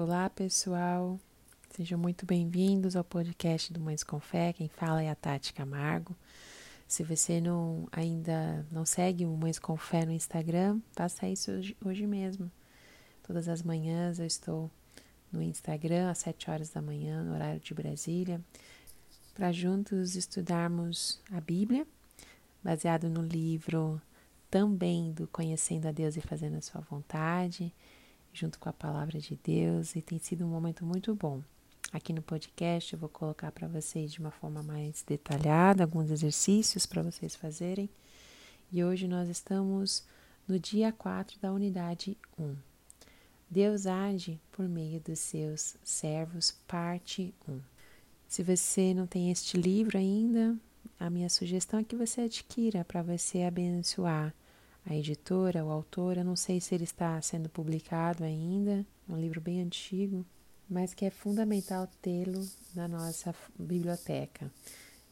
Olá, pessoal. Sejam muito bem-vindos ao podcast do Mães com Fé. Quem fala é a Tati Camargo. Se você não ainda não segue o Mães com Fé no Instagram, faça isso hoje, hoje mesmo. Todas as manhãs eu estou no Instagram às 7 horas da manhã, no horário de Brasília, para juntos estudarmos a Bíblia, baseado no livro também do Conhecendo a Deus e Fazendo a Sua Vontade junto com a palavra de Deus e tem sido um momento muito bom. Aqui no podcast eu vou colocar para vocês de uma forma mais detalhada alguns exercícios para vocês fazerem. E hoje nós estamos no dia 4 da unidade 1. Deus age por meio dos seus servos, parte 1. Se você não tem este livro ainda, a minha sugestão é que você adquira para você abençoar a editora, o autor, eu não sei se ele está sendo publicado ainda, é um livro bem antigo, mas que é fundamental tê-lo na nossa biblioteca.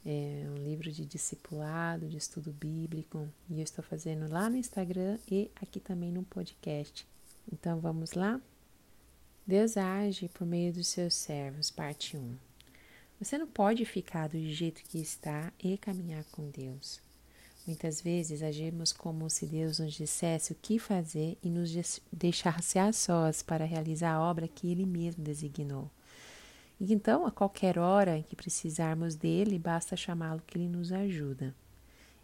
É um livro de discipulado, de estudo bíblico, e eu estou fazendo lá no Instagram e aqui também no podcast. Então vamos lá? Deus age por meio dos seus servos, parte 1. Você não pode ficar do jeito que está e caminhar com Deus. Muitas vezes agimos como se Deus nos dissesse o que fazer e nos deixasse a sós para realizar a obra que Ele mesmo designou. E então, a qualquer hora em que precisarmos dele, basta chamá-lo que ele nos ajuda.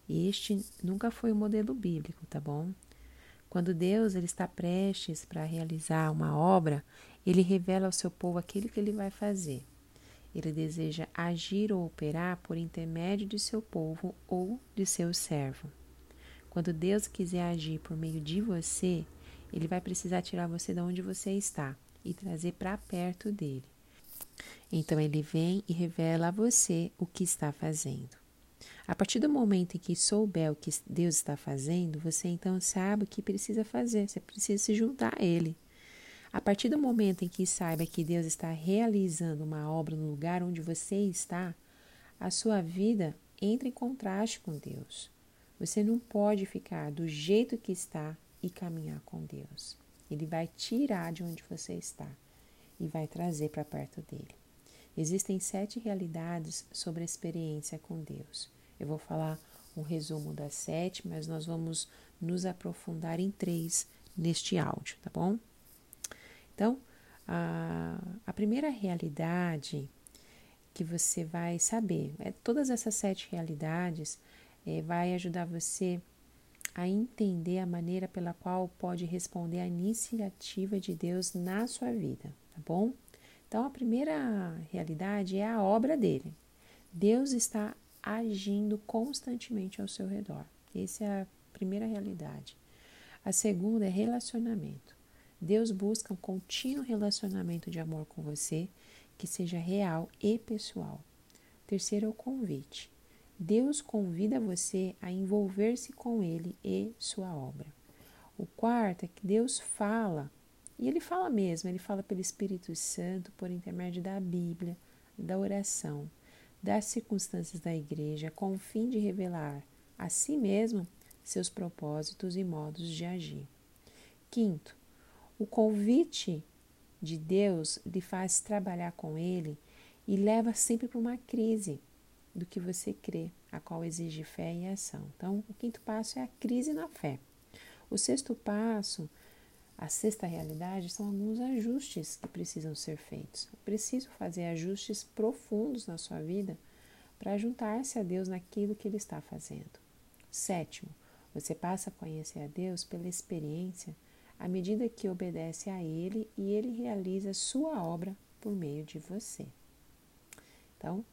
Este nunca foi o modelo bíblico, tá bom? Quando Deus ele está prestes para realizar uma obra, ele revela ao seu povo aquilo que ele vai fazer. Ele deseja agir ou operar por intermédio de seu povo ou de seu servo. Quando Deus quiser agir por meio de você, ele vai precisar tirar você de onde você está e trazer para perto dele. Então ele vem e revela a você o que está fazendo. A partir do momento em que souber o que Deus está fazendo, você então sabe o que precisa fazer, você precisa se juntar a ele. A partir do momento em que saiba que Deus está realizando uma obra no lugar onde você está, a sua vida entra em contraste com Deus. Você não pode ficar do jeito que está e caminhar com Deus. Ele vai tirar de onde você está e vai trazer para perto dele. Existem sete realidades sobre a experiência com Deus. Eu vou falar um resumo das sete, mas nós vamos nos aprofundar em três neste áudio, tá bom? Então, a, a primeira realidade que você vai saber, é, todas essas sete realidades é, vai ajudar você a entender a maneira pela qual pode responder à iniciativa de Deus na sua vida, tá bom? Então, a primeira realidade é a obra dele. Deus está agindo constantemente ao seu redor. Essa é a primeira realidade. A segunda é relacionamento. Deus busca um contínuo relacionamento de amor com você que seja real e pessoal. Terceiro é o convite. Deus convida você a envolver-se com Ele e sua obra. O quarto é que Deus fala, e Ele fala mesmo, Ele fala pelo Espírito Santo por intermédio da Bíblia, da oração, das circunstâncias da igreja, com o fim de revelar a si mesmo seus propósitos e modos de agir. Quinto, o convite de Deus lhe faz trabalhar com Ele e leva sempre para uma crise do que você crê, a qual exige fé e ação. Então, o quinto passo é a crise na fé. O sexto passo, a sexta realidade, são alguns ajustes que precisam ser feitos. É preciso fazer ajustes profundos na sua vida para juntar-se a Deus naquilo que Ele está fazendo. Sétimo, você passa a conhecer a Deus pela experiência à medida que obedece a Ele e Ele realiza sua obra por meio de você. Então,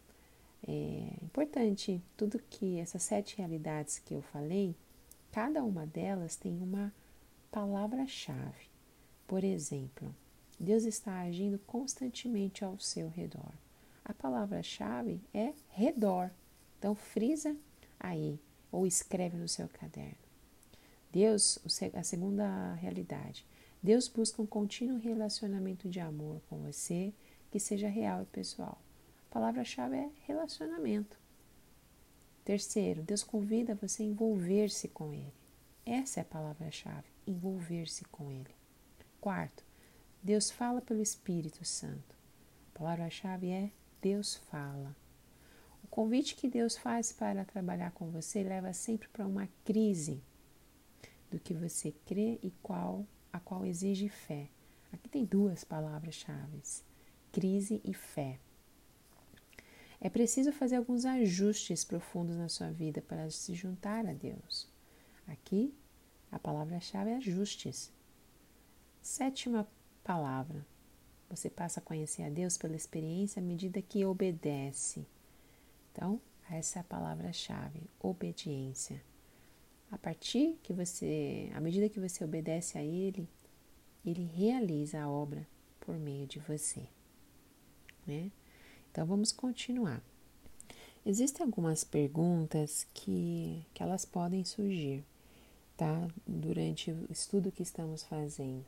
é importante tudo que essas sete realidades que eu falei, cada uma delas tem uma palavra-chave. Por exemplo, Deus está agindo constantemente ao seu redor. A palavra-chave é redor. Então, frisa aí ou escreve no seu caderno. Deus, a segunda realidade, Deus busca um contínuo relacionamento de amor com você que seja real e pessoal. A palavra-chave é relacionamento. Terceiro, Deus convida você a envolver-se com Ele. Essa é a palavra-chave, envolver-se com Ele. Quarto, Deus fala pelo Espírito Santo. A palavra-chave é Deus fala. O convite que Deus faz para trabalhar com você leva sempre para uma crise do que você crê e qual a qual exige fé. Aqui tem duas palavras-chave: crise e fé. É preciso fazer alguns ajustes profundos na sua vida para se juntar a Deus. Aqui, a palavra-chave é ajustes. Sétima palavra. Você passa a conhecer a Deus pela experiência à medida que obedece. Então, essa é a palavra-chave, obediência. A partir que você, à medida que você obedece a Ele, Ele realiza a obra por meio de você, né? Então vamos continuar. Existem algumas perguntas que, que elas podem surgir, tá? Durante o estudo que estamos fazendo.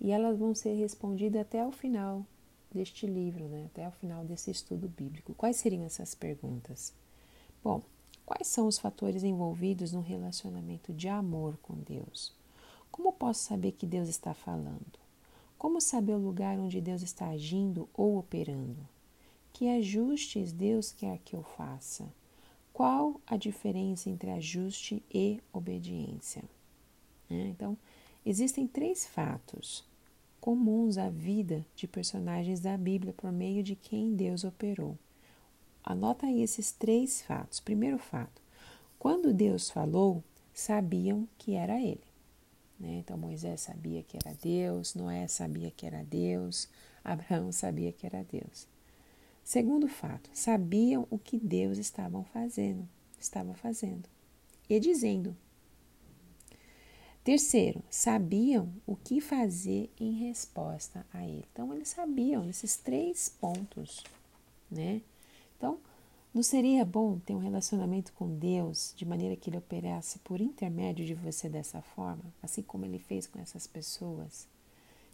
E elas vão ser respondidas até o final deste livro, né? Até o final desse estudo bíblico. Quais seriam essas perguntas? Bom, quais são os fatores envolvidos no relacionamento de amor com Deus? Como posso saber que Deus está falando? Como saber o lugar onde Deus está agindo ou operando? Que ajustes Deus quer que eu faça? Qual a diferença entre ajuste e obediência? É, então, existem três fatos comuns à vida de personagens da Bíblia por meio de quem Deus operou. Anota aí esses três fatos. Primeiro fato: quando Deus falou, sabiam que era Ele. Né? Então Moisés sabia que era Deus, Noé sabia que era Deus, Abraão sabia que era Deus. Segundo fato, sabiam o que Deus estava fazendo, estava fazendo e dizendo. Terceiro, sabiam o que fazer em resposta a ele. Então eles sabiam esses três pontos, né? Não seria bom ter um relacionamento com Deus de maneira que ele operasse por intermédio de você dessa forma, assim como ele fez com essas pessoas?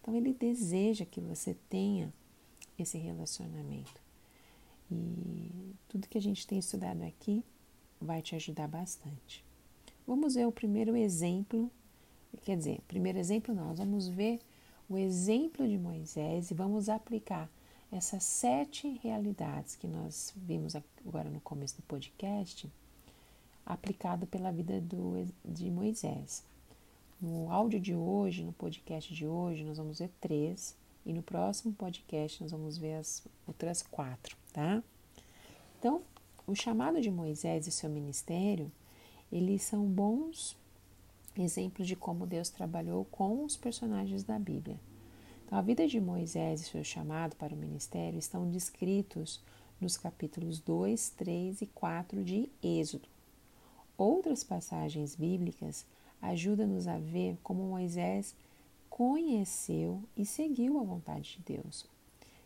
Então, ele deseja que você tenha esse relacionamento. E tudo que a gente tem estudado aqui vai te ajudar bastante. Vamos ver o primeiro exemplo. Quer dizer, primeiro exemplo não, nós vamos ver o exemplo de Moisés e vamos aplicar essas sete realidades que nós vimos agora no começo do podcast, aplicado pela vida do, de Moisés. No áudio de hoje, no podcast de hoje, nós vamos ver três, e no próximo podcast nós vamos ver as outras quatro tá? Então, o chamado de Moisés e seu ministério, eles são bons exemplos de como Deus trabalhou com os personagens da Bíblia. Então, a vida de Moisés e seu chamado para o ministério estão descritos nos capítulos 2, 3 e 4 de Êxodo. Outras passagens bíblicas ajudam-nos a ver como Moisés conheceu e seguiu a vontade de Deus.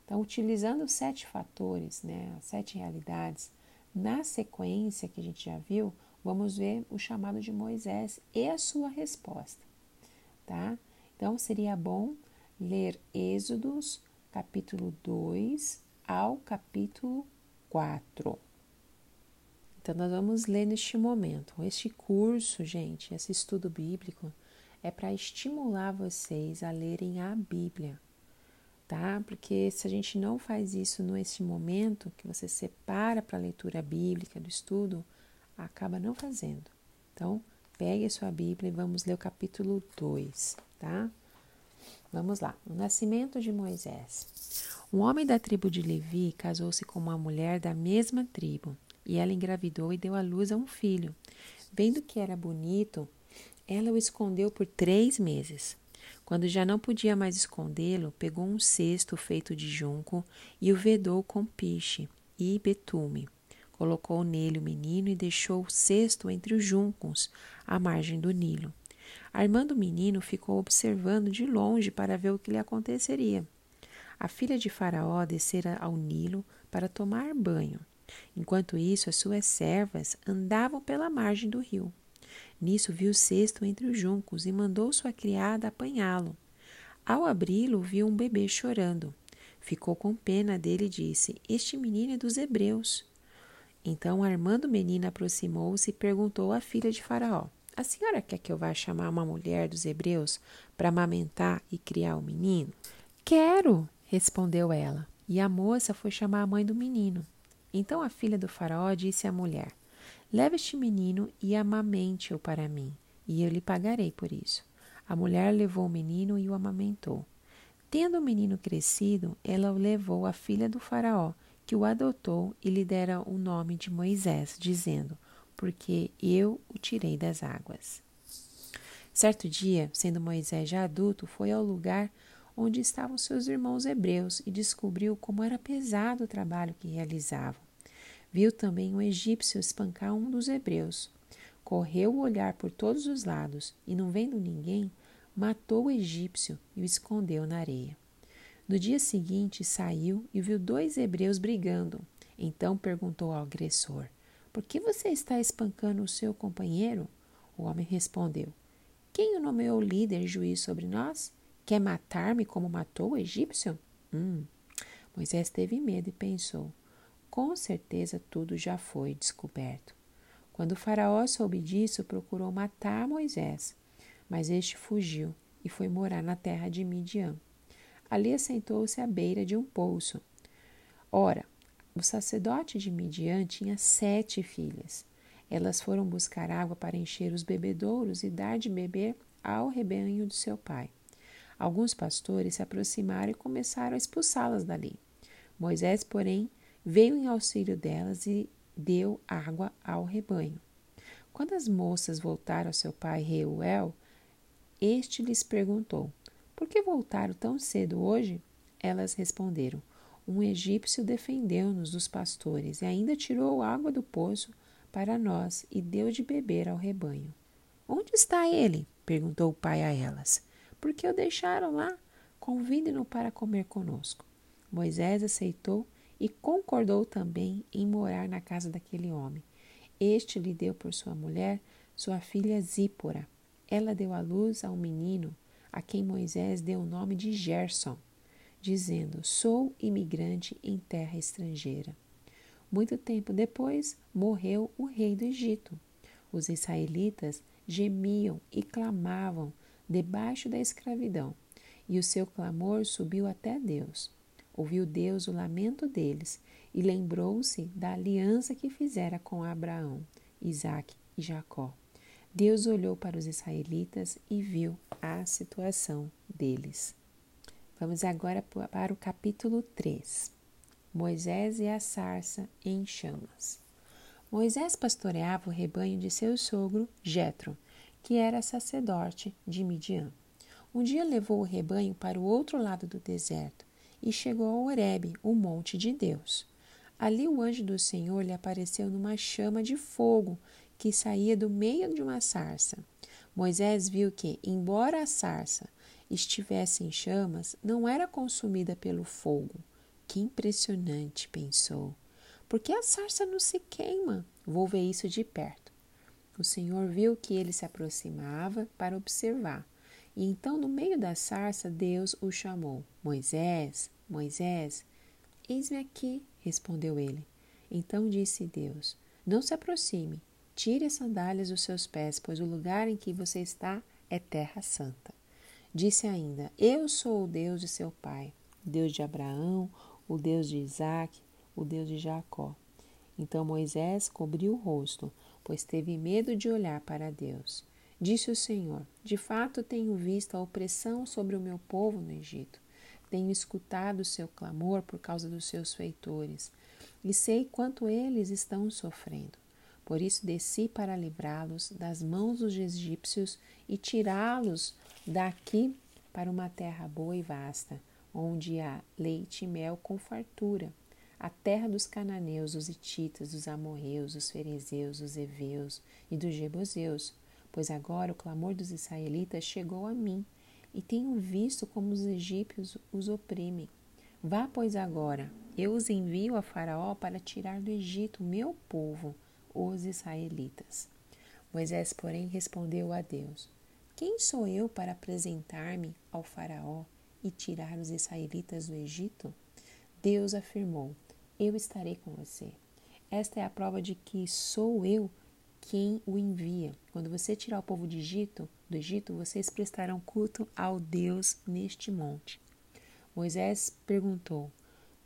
Então, utilizando os sete fatores, né, as sete realidades, na sequência que a gente já viu, vamos ver o chamado de Moisés e a sua resposta, tá? Então, seria bom ler Êxodos, capítulo 2 ao capítulo 4. Então, nós vamos ler neste momento. Este curso, gente, esse estudo bíblico, é para estimular vocês a lerem a Bíblia tá? Porque se a gente não faz isso nesse momento que você separa para a leitura bíblica, do estudo, acaba não fazendo. Então, pegue a sua Bíblia e vamos ler o capítulo 2, tá? Vamos lá. O nascimento de Moisés. Um homem da tribo de Levi casou-se com uma mulher da mesma tribo, e ela engravidou e deu à luz a um filho. Vendo que era bonito, ela o escondeu por três meses. Quando já não podia mais escondê-lo, pegou um cesto feito de junco e o vedou com piche e betume. Colocou nele o menino e deixou o cesto entre os juncos, à margem do Nilo. Armando o menino, ficou observando de longe para ver o que lhe aconteceria. A filha de Faraó descera ao Nilo para tomar banho. Enquanto isso, as suas servas andavam pela margem do rio. Nisso viu o cesto entre os juncos e mandou sua criada apanhá-lo. Ao abri-lo, viu um bebê chorando. Ficou com pena dele e disse: Este menino é dos hebreus. Então, armando o menino, aproximou-se e perguntou à filha de Faraó: A senhora quer que eu vá chamar uma mulher dos hebreus para amamentar e criar o menino? Quero, respondeu ela. E a moça foi chamar a mãe do menino. Então a filha do faraó disse à mulher: Leve este menino e amamente-o para mim, e eu lhe pagarei por isso. A mulher levou o menino e o amamentou. Tendo o menino crescido, ela o levou à filha do faraó, que o adotou e lhe dera o nome de Moisés, dizendo: Porque eu o tirei das águas. Certo dia, sendo Moisés já adulto, foi ao lugar onde estavam seus irmãos hebreus e descobriu como era pesado o trabalho que realizavam. Viu também um egípcio espancar um dos hebreus. Correu o olhar por todos os lados e, não vendo ninguém, matou o egípcio e o escondeu na areia. No dia seguinte saiu e viu dois hebreus brigando. Então perguntou ao agressor: Por que você está espancando o seu companheiro? O homem respondeu: Quem o nomeou líder e juiz sobre nós? Quer matar-me como matou o egípcio? Hum. Moisés teve medo e pensou: com certeza tudo já foi descoberto. Quando o Faraó soube disso, procurou matar Moisés, mas este fugiu e foi morar na terra de Midian. Ali assentou-se à beira de um poço. Ora, o sacerdote de Midian tinha sete filhas. Elas foram buscar água para encher os bebedouros e dar de beber ao rebanho de seu pai. Alguns pastores se aproximaram e começaram a expulsá-las dali. Moisés, porém, veio em auxílio delas e deu água ao rebanho. Quando as moças voltaram ao seu pai Reuel, este lhes perguntou: Por que voltaram tão cedo hoje? Elas responderam: Um egípcio defendeu-nos dos pastores e ainda tirou água do poço para nós e deu de beber ao rebanho. Onde está ele? perguntou o pai a elas. Por que o deixaram lá? Convide-no para comer conosco. Moisés aceitou e concordou também em morar na casa daquele homem. Este lhe deu por sua mulher sua filha Zípora. Ela deu à luz a um menino, a quem Moisés deu o nome de Gerson, dizendo: Sou imigrante em terra estrangeira. Muito tempo depois, morreu o rei do Egito. Os israelitas gemiam e clamavam debaixo da escravidão, e o seu clamor subiu até Deus. Ouviu Deus o lamento deles e lembrou-se da aliança que fizera com Abraão, Isaque e Jacó. Deus olhou para os israelitas e viu a situação deles. Vamos agora para o capítulo 3. Moisés e a sarça em chamas. Moisés pastoreava o rebanho de seu sogro, Jetro, que era sacerdote de Midian. Um dia levou o rebanho para o outro lado do deserto e chegou a Horebe, o monte de Deus. Ali o anjo do Senhor lhe apareceu numa chama de fogo que saía do meio de uma sarça. Moisés viu que, embora a sarça estivesse em chamas, não era consumida pelo fogo. Que impressionante, pensou. Por que a sarça não se queima? Vou ver isso de perto. O Senhor viu que ele se aproximava para observar. E então, no meio da sarça, Deus o chamou: Moisés, Moisés. Eis-me aqui, respondeu ele. Então disse Deus: Não se aproxime, tire as sandálias dos seus pés, pois o lugar em que você está é terra santa. Disse ainda: Eu sou o Deus de seu pai, Deus de Abraão, o Deus de Isaque, o Deus de Jacó. Então Moisés cobriu o rosto, pois teve medo de olhar para Deus. Disse o Senhor: De fato tenho visto a opressão sobre o meu povo no Egito. Tenho escutado o seu clamor por causa dos seus feitores, e sei quanto eles estão sofrendo. Por isso desci para livrá-los das mãos dos egípcios e tirá-los daqui para uma terra boa e vasta, onde há leite e mel com fartura, a terra dos cananeus, dos hititas, dos amorreus, dos ferezeus, dos heveus e dos jebuseus pois agora o clamor dos israelitas chegou a mim, e tenho visto como os egípcios os oprimem. Vá, pois, agora, eu os envio a Faraó para tirar do Egito meu povo, os israelitas. Moisés, porém, respondeu a Deus: Quem sou eu para apresentar-me ao Faraó e tirar os israelitas do Egito? Deus afirmou: Eu estarei com você. Esta é a prova de que sou eu quem o envia. Quando você tirar o povo de Egito, do Egito, vocês prestarão culto ao Deus neste monte. Moisés perguntou: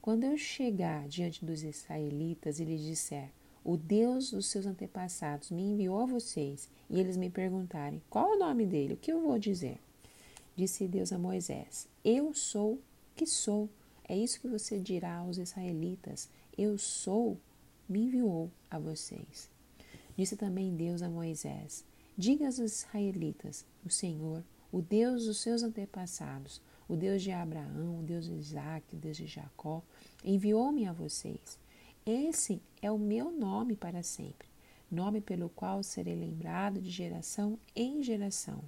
Quando eu chegar diante dos israelitas e lhes disser: O Deus dos seus antepassados me enviou a vocês, e eles me perguntarem: Qual o nome dele? O que eu vou dizer? Disse Deus a Moisés: Eu sou que sou. É isso que você dirá aos israelitas: Eu sou, me enviou a vocês. Disse também Deus a Moisés: Diga aos israelitas: O Senhor, o Deus dos seus antepassados, o Deus de Abraão, o Deus de Isaac, o Deus de Jacó, enviou-me a vocês. Esse é o meu nome para sempre, nome pelo qual serei lembrado de geração em geração.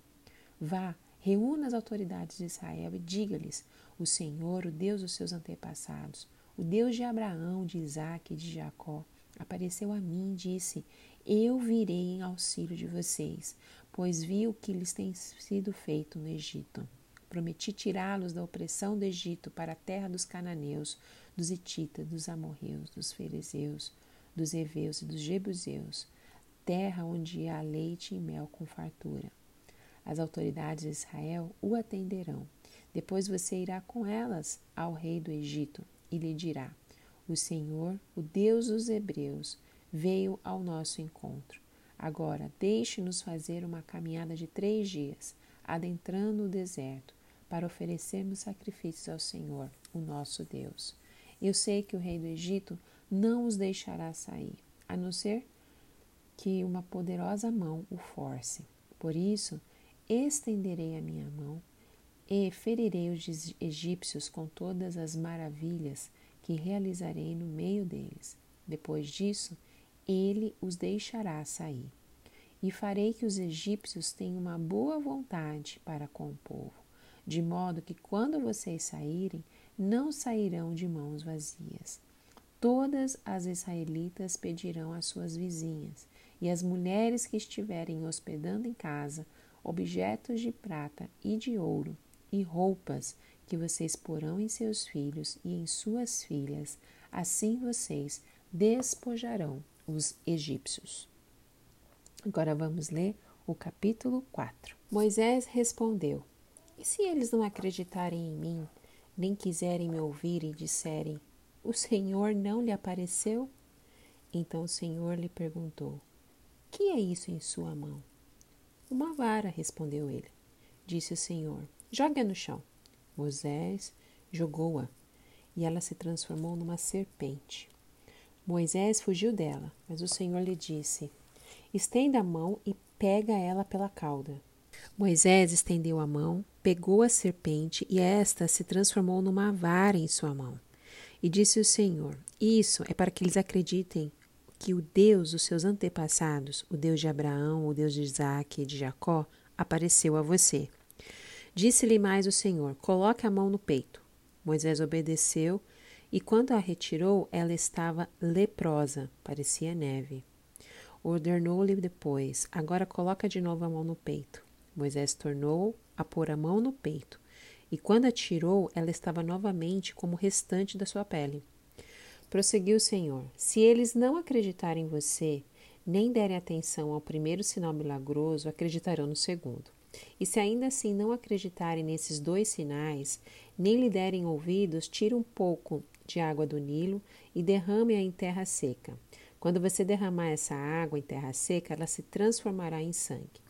Vá, reúna as autoridades de Israel e diga-lhes: O Senhor, o Deus dos seus antepassados, o Deus de Abraão, de Isaac e de Jacó, apareceu a mim e disse: Eu virei em auxílio de vocês, pois vi o que lhes tem sido feito no Egito. Prometi tirá-los da opressão do Egito para a terra dos cananeus, dos hititas, dos amorreus, dos ferezeus, dos heveus e dos jebuseus, terra onde há leite e mel com fartura. As autoridades de Israel o atenderão. Depois você irá com elas ao rei do Egito e lhe dirá: O Senhor, o Deus dos Hebreus, veio ao nosso encontro. Agora, deixe-nos fazer uma caminhada de três dias, adentrando o deserto, para oferecermos sacrifícios ao Senhor, o nosso Deus. Eu sei que o rei do Egito não os deixará sair, a não ser que uma poderosa mão o force. Por isso, estenderei a minha mão e ferirei os egípcios com todas as maravilhas que realizarei no meio deles. Depois disso, ele os deixará sair. E farei que os egípcios tenham uma boa vontade para com o povo, de modo que quando vocês saírem, não sairão de mãos vazias. Todas as israelitas pedirão às suas vizinhas, e as mulheres que estiverem hospedando em casa, objetos de prata e de ouro, e roupas que vocês porão em seus filhos e em suas filhas, assim vocês despojarão os egípcios. Agora vamos ler o capítulo 4. Moisés respondeu: E se eles não acreditarem em mim, nem quiserem me ouvir e disserem: O Senhor não lhe apareceu? Então o Senhor lhe perguntou: Que é isso em sua mão? Uma vara, respondeu ele. Disse o Senhor: Jogue-a no chão. Moisés jogou-a e ela se transformou numa serpente. Moisés fugiu dela, mas o Senhor lhe disse: Estenda a mão e pega ela pela cauda. Moisés estendeu a mão, pegou a serpente e esta se transformou numa vara em sua mão. E disse o Senhor: Isso é para que eles acreditem que o Deus dos seus antepassados, o Deus de Abraão, o Deus de Isaac e de Jacó, apareceu a você. Disse-lhe mais o Senhor: Coloque a mão no peito. Moisés obedeceu e quando a retirou, ela estava leprosa, parecia neve. Ordenou-lhe depois: Agora coloca de novo a mão no peito. Moisés tornou a pôr a mão no peito, e quando a tirou, ela estava novamente como o restante da sua pele. Prosseguiu o Senhor: Se eles não acreditarem em você, nem derem atenção ao primeiro sinal milagroso, acreditarão no segundo. E se ainda assim não acreditarem nesses dois sinais, nem lhe derem ouvidos, tire um pouco de água do Nilo e derrame-a em terra seca. Quando você derramar essa água em terra seca, ela se transformará em sangue.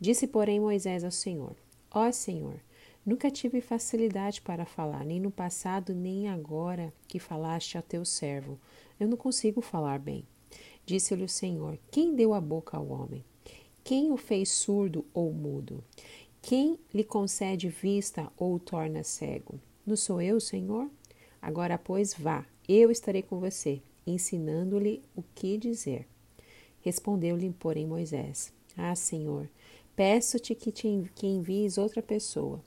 Disse, porém, Moisés ao Senhor: Ó Senhor, nunca tive facilidade para falar, nem no passado, nem agora que falaste ao teu servo. Eu não consigo falar bem. Disse-lhe o Senhor: Quem deu a boca ao homem? Quem o fez surdo ou mudo? Quem lhe concede vista ou o torna cego? Não sou eu, Senhor? Agora, pois, vá, eu estarei com você, ensinando-lhe o que dizer. Respondeu-lhe, porém, Moisés: Ah, Senhor, peço-te que, te, que envies outra pessoa.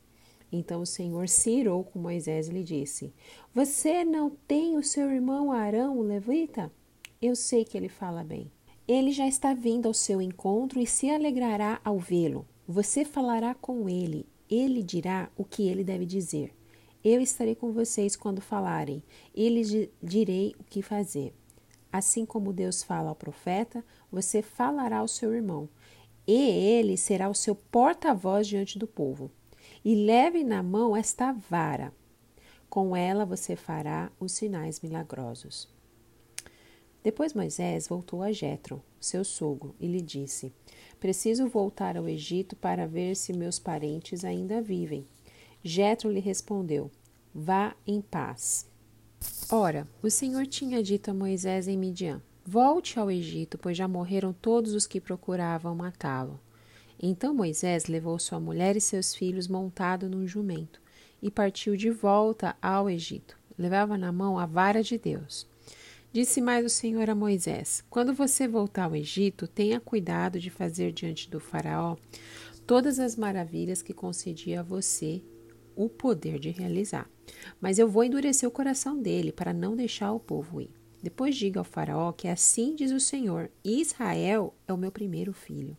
Então o Senhor se irou com Moisés e lhe disse: Você não tem o seu irmão Arão, o levita? Eu sei que ele fala bem. Ele já está vindo ao seu encontro e se alegrará ao vê-lo. Você falará com ele, ele dirá o que ele deve dizer. Eu estarei com vocês quando falarem, e lhes direi o que fazer. Assim como Deus fala ao profeta, você falará ao seu irmão, e ele será o seu porta-voz diante do povo. E leve na mão esta vara. Com ela você fará os sinais milagrosos. Depois Moisés voltou a Jetro, seu sogro, e lhe disse: Preciso voltar ao Egito para ver se meus parentes ainda vivem. Jetro lhe respondeu: Vá em paz. Ora, o Senhor tinha dito a Moisés em Midian: Volte ao Egito, pois já morreram todos os que procuravam matá-lo. Então Moisés levou sua mulher e seus filhos montado num jumento e partiu de volta ao Egito. Levava na mão a vara de Deus. Disse mais o Senhor a Moisés: Quando você voltar ao Egito, tenha cuidado de fazer diante do Faraó todas as maravilhas que concedia a você o poder de realizar. Mas eu vou endurecer o coração dele para não deixar o povo ir. Depois diga ao Faraó que assim diz o Senhor: Israel é o meu primeiro filho.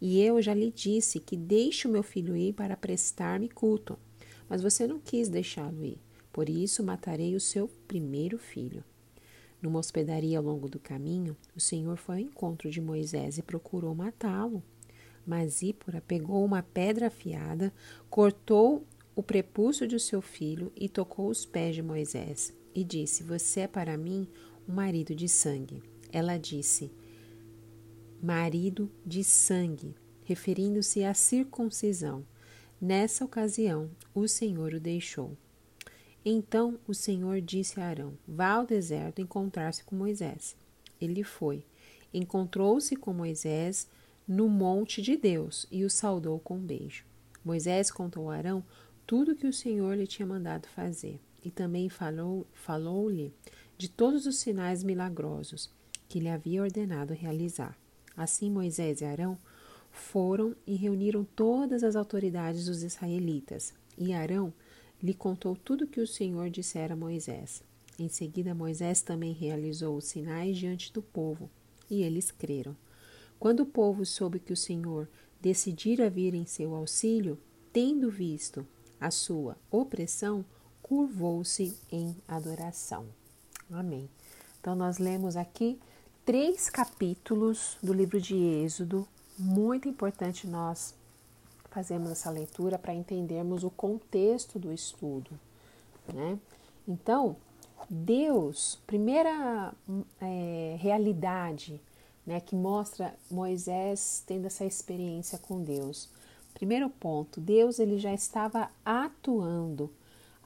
E eu já lhe disse que deixe o meu filho ir para prestar-me culto. Mas você não quis deixá-lo ir. Por isso matarei o seu primeiro filho. Numa hospedaria ao longo do caminho, o Senhor foi ao encontro de Moisés e procurou matá-lo. Mas Zípora pegou uma pedra afiada, cortou o prepúcio de seu filho e tocou os pés de Moisés. E disse: Você é para mim um marido de sangue. Ela disse: marido de sangue, referindo-se à circuncisão. Nessa ocasião, o Senhor o deixou. Então o Senhor disse a Arão: Vá ao deserto encontrar-se com Moisés. Ele foi. Encontrou-se com Moisés no monte de Deus e o saudou com um beijo. Moisés contou a Arão tudo o que o Senhor lhe tinha mandado fazer e também falou-lhe falou de todos os sinais milagrosos que lhe havia ordenado realizar. Assim Moisés e Arão foram e reuniram todas as autoridades dos israelitas, e Arão lhe contou tudo o que o Senhor dissera a Moisés. Em seguida, Moisés também realizou os sinais diante do povo, e eles creram. Quando o povo soube que o Senhor decidira vir em seu auxílio, tendo visto a sua opressão, curvou-se em adoração. Amém. Então, nós lemos aqui três capítulos do livro de Êxodo. Muito importante nós fazermos essa leitura para entendermos o contexto do estudo. Né? Então, Deus, primeira é, realidade né, que mostra Moisés tendo essa experiência com Deus. Primeiro ponto, Deus ele já estava atuando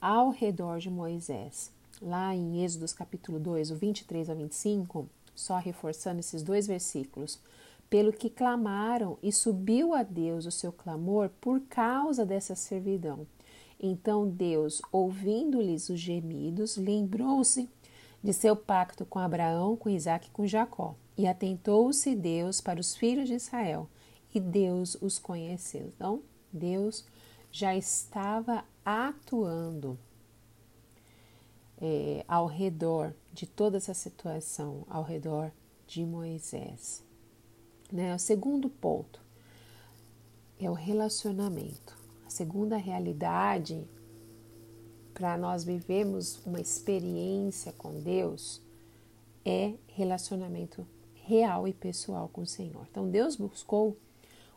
ao redor de Moisés lá em Êxodos capítulo 2, o 23 a 25, só reforçando esses dois versículos, pelo que clamaram e subiu a Deus o seu clamor por causa dessa servidão. Então Deus, ouvindo-lhes os gemidos, lembrou-se de seu pacto com Abraão, com Isaac e com Jacó. E atentou-se Deus para os filhos de Israel, e Deus os conheceu. Então, Deus já estava atuando é, ao redor de toda essa situação, ao redor de Moisés. Né? O segundo ponto é o relacionamento. A segunda realidade para nós vivermos uma experiência com Deus é relacionamento real e pessoal com o Senhor. Então Deus buscou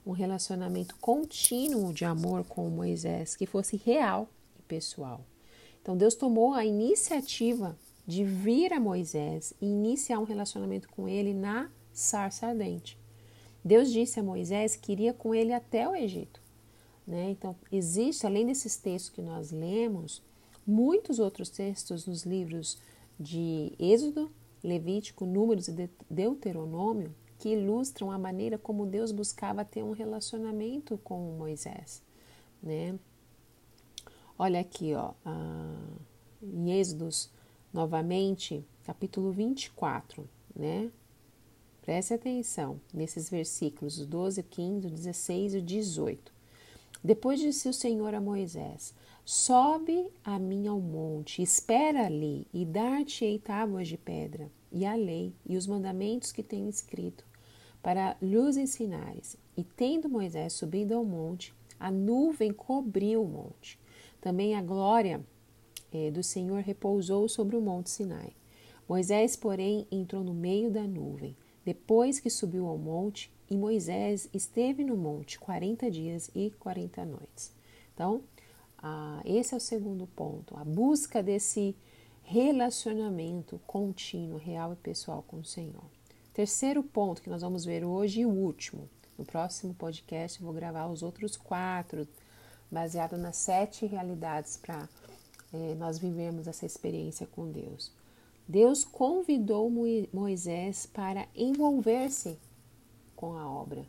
um relacionamento contínuo de amor com Moisés que fosse real e pessoal. Então Deus tomou a iniciativa de vir a Moisés e iniciar um relacionamento com ele na sarça ardente. Deus disse a Moisés que iria com ele até o Egito. Né? Então, existe, além desses textos que nós lemos, muitos outros textos nos livros de Êxodo, Levítico, Números e Deuteronômio que ilustram a maneira como Deus buscava ter um relacionamento com Moisés. Né? Olha aqui, ó, em Êxodos, novamente, capítulo 24, né? Preste atenção nesses versículos, o 12, 15, o 16 e o 18. Depois disse o Senhor a Moisés: Sobe a mim ao monte, espera ali, e dar-te-ei tábuas de pedra, e a lei, e os mandamentos que tenho escrito, para lhes ensinares. E tendo Moisés subido ao monte, a nuvem cobriu o monte também a glória é, do Senhor repousou sobre o monte Sinai. Moisés, porém, entrou no meio da nuvem, depois que subiu ao monte, e Moisés esteve no monte quarenta dias e quarenta noites. Então, Ah, esse é o segundo ponto, a busca desse relacionamento contínuo, real e pessoal com o Senhor. Terceiro ponto que nós vamos ver hoje e o último. No próximo podcast eu vou gravar os outros quatro, baseado nas sete realidades para é, nós vivermos essa experiência com Deus. Deus convidou Moisés para envolver-se com a obra.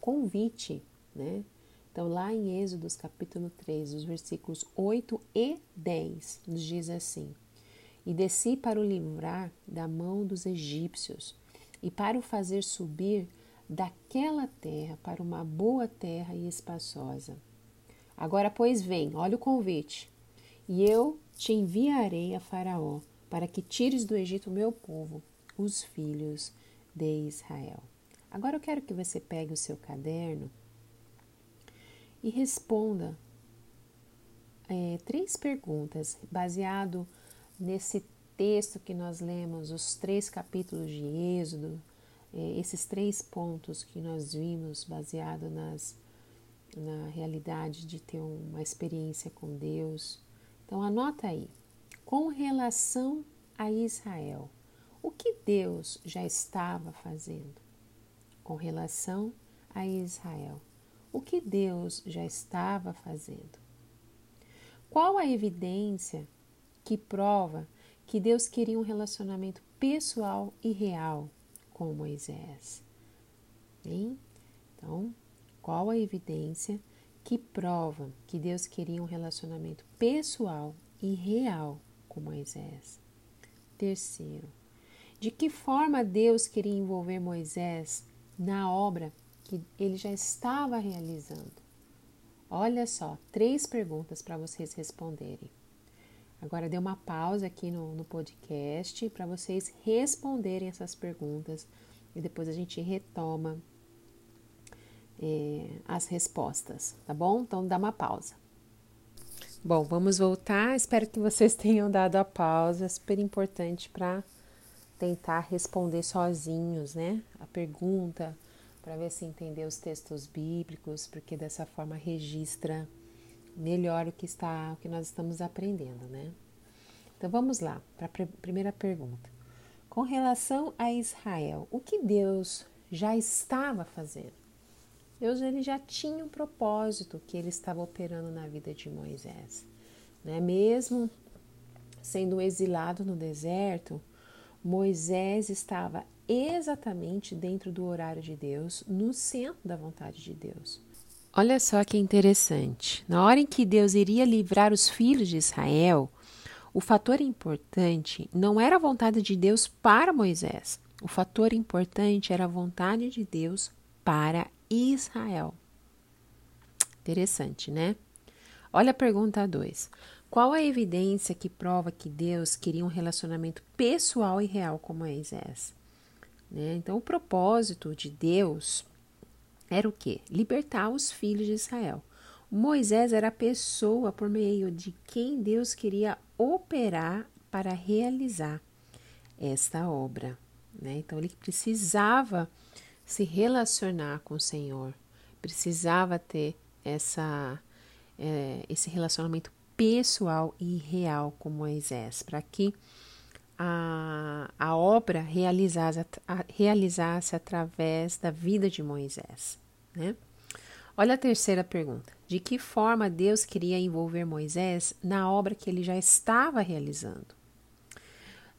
Convite, né? Então, lá em Êxodos capítulo 3, os versículos 8 e 10, nos diz assim: E desci para o livrar da mão dos egípcios, e para o fazer subir daquela terra para uma boa terra e espaçosa. Agora, pois, vem, olha o convite, e eu te enviarei a Faraó, para que tires do Egito o meu povo, os filhos de Israel. Agora eu quero que você pegue o seu caderno e responda é, três perguntas baseado nesse texto que nós lemos, os três capítulos de Êxodo, é, esses três pontos que nós vimos baseado nas, na realidade de ter uma experiência com Deus, então anota aí. Com relação a Israel, o que Deus já estava fazendo? Com relação a Israel, o que Deus já estava fazendo? Qual a evidência que prova que Deus queria um relacionamento pessoal e real com Moisés? Hein? Então, qual a evidência que provam que Deus queria um relacionamento pessoal e real com Moisés. Terceiro, de que forma Deus queria envolver Moisés na obra que ele já estava realizando? Olha só, três perguntas para vocês responderem. Agora dê uma pausa aqui no, no podcast para vocês responderem essas perguntas e depois a gente retoma é, as respostas, tá bom? Então dá uma pausa. Bom, vamos voltar. Espero que vocês tenham dado a pausa, é super importante para tentar responder sozinhos, né? A pergunta, para ver se entender os textos bíblicos, porque dessa forma registra melhor o que está, o que nós estamos aprendendo, né? Então vamos lá para a primeira pergunta. Com relação a Israel, o que Deus já estava fazendo? Deus ele já tinha um propósito que ele estava operando na vida de Moisés. Né? Mesmo sendo exilado no deserto, Moisés estava exatamente dentro do horário de Deus, no centro da vontade de Deus. Olha só que interessante. Na hora em que Deus iria livrar os filhos de Israel, o fator importante não era a vontade de Deus para Moisés. O fator importante era a vontade de Deus para Israel. Interessante, né? Olha a pergunta 2. Qual a evidência que prova que Deus queria um relacionamento pessoal e real com Moisés? Né? Então, o propósito de Deus era o quê? Libertar os filhos de Israel. Moisés era a pessoa por meio de quem Deus queria operar para realizar esta obra. Né? Então, ele precisava se relacionar com o Senhor, precisava ter essa, é, esse relacionamento pessoal e real com Moisés, para que a, a obra realizasse, a, realizasse através da vida de Moisés. Né? Olha a terceira pergunta: de que forma Deus queria envolver Moisés na obra que ele já estava realizando?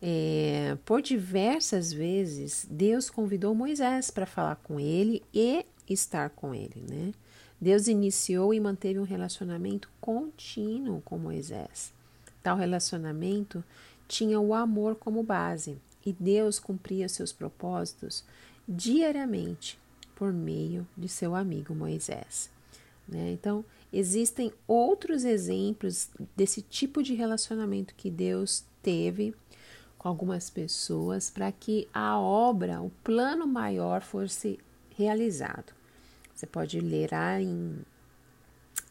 É, por diversas vezes, Deus convidou Moisés para falar com ele e estar com ele, né? Deus iniciou e manteve um relacionamento contínuo com Moisés. Tal relacionamento tinha o amor como base e Deus cumpria seus propósitos diariamente por meio de seu amigo Moisés. Né? Então, existem outros exemplos desse tipo de relacionamento que Deus teve com algumas pessoas para que a obra, o plano maior fosse realizado. Você pode ler lá em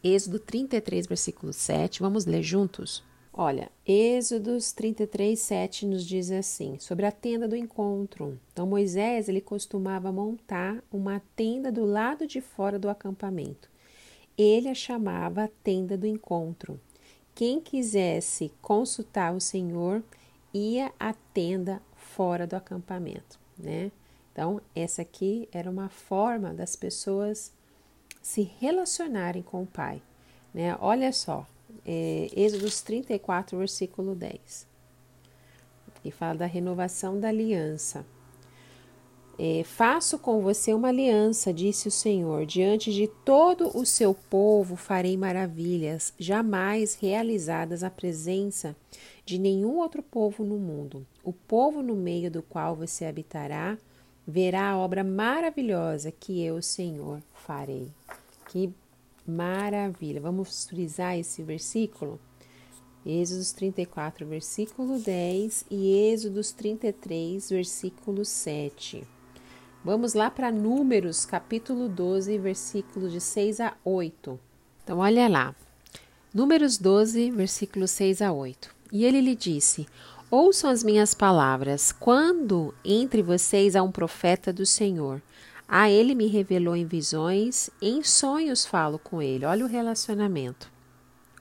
Êxodo 33, versículo 7. Vamos ler juntos? Olha, Êxodos 33, 7 nos diz assim, sobre a tenda do encontro. Então, Moisés, ele costumava montar uma tenda do lado de fora do acampamento. ele a chamava tenda do encontro. Quem quisesse consultar o Senhor ia à tenda fora do acampamento, né? Então, essa aqui era uma forma das pessoas se relacionarem com o Pai, né? Olha só, é, Êxodos 34, versículo 10. E fala da renovação da aliança. É, Faço com você uma aliança, disse o Senhor. Diante de todo o seu povo farei maravilhas, jamais realizadas à presença de nenhum outro povo no mundo. O povo no meio do qual você habitará verá a obra maravilhosa que eu, Senhor, farei. Que maravilha! Vamos frisar esse versículo? Êxodos 34, versículo 10 e Êxodos 33, versículo 7. Vamos lá para Números, capítulo 12, versículos de 6 a 8. Então, olha lá. Números 12, versículos 6 a 8. E ele lhe disse: Ouçam as minhas palavras. Quando entre vocês há um profeta do Senhor, a ele me revelou em visões, em sonhos falo com ele. Olha o relacionamento.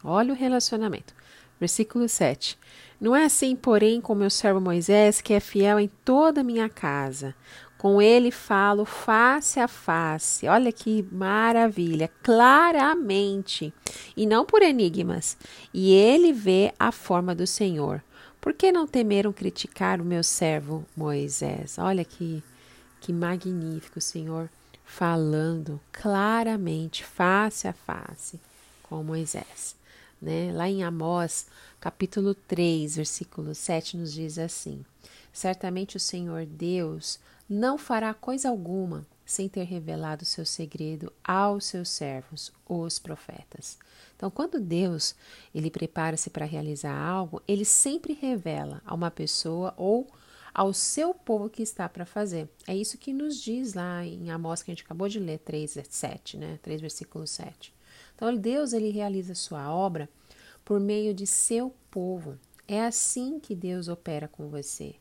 Olha o relacionamento. Versículo 7. Não é assim, porém, com meu servo Moisés, que é fiel em toda a minha casa. Com ele falo face a face. Olha que maravilha, claramente, e não por enigmas. E ele vê a forma do Senhor. Por que não temeram criticar o meu servo Moisés? Olha que que magnífico, Senhor, falando claramente, face a face com Moisés. Né? Lá em Amós, capítulo 3, versículo 7, nos diz assim: Certamente o Senhor Deus não fará coisa alguma sem ter revelado seu segredo aos seus servos, os profetas. Então, quando Deus ele prepara-se para realizar algo, ele sempre revela a uma pessoa ou ao seu povo que está para fazer. É isso que nos diz lá em Amós que a gente acabou de ler 3, 7, né? 3 versículo 7. Então, Deus ele realiza sua obra por meio de seu povo. É assim que Deus opera com você.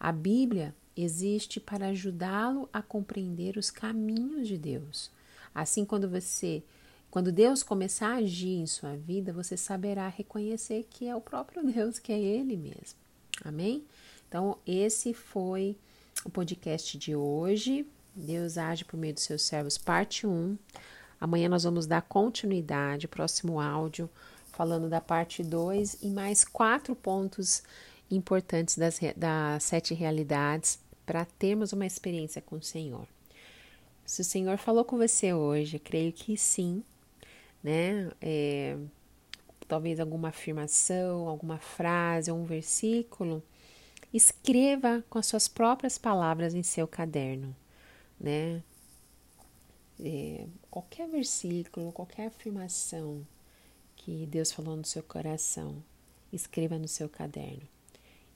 A Bíblia existe para ajudá-lo a compreender os caminhos de Deus. Assim, quando você, quando Deus começar a agir em sua vida, você saberá reconhecer que é o próprio Deus, que é Ele mesmo. Amém? Então, esse foi o podcast de hoje. Deus age por meio dos seus servos, parte 1. Amanhã nós vamos dar continuidade, próximo áudio, falando da parte 2 e mais quatro pontos importantes das, das sete realidades para termos uma experiência com o Senhor. Se o Senhor falou com você hoje, creio que sim, né? É, talvez alguma afirmação, alguma frase um versículo, escreva com as suas próprias palavras em seu caderno, né? É, qualquer versículo, qualquer afirmação que Deus falou no seu coração, escreva no seu caderno.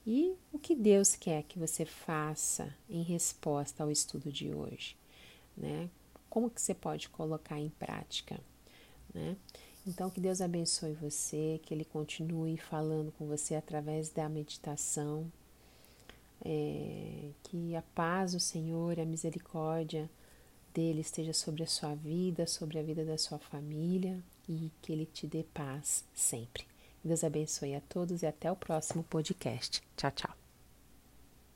E o que Deus quer que você faça em resposta ao estudo de hoje, né? Como que você pode colocar em prática, né? Então que Deus abençoe você, que Ele continue falando com você através da meditação, é, que a paz do Senhor, a misericórdia dele esteja sobre a sua vida, sobre a vida da sua família e que Ele te dê paz sempre. Deus abençoe a todos e até o próximo podcast. Tchau, tchau.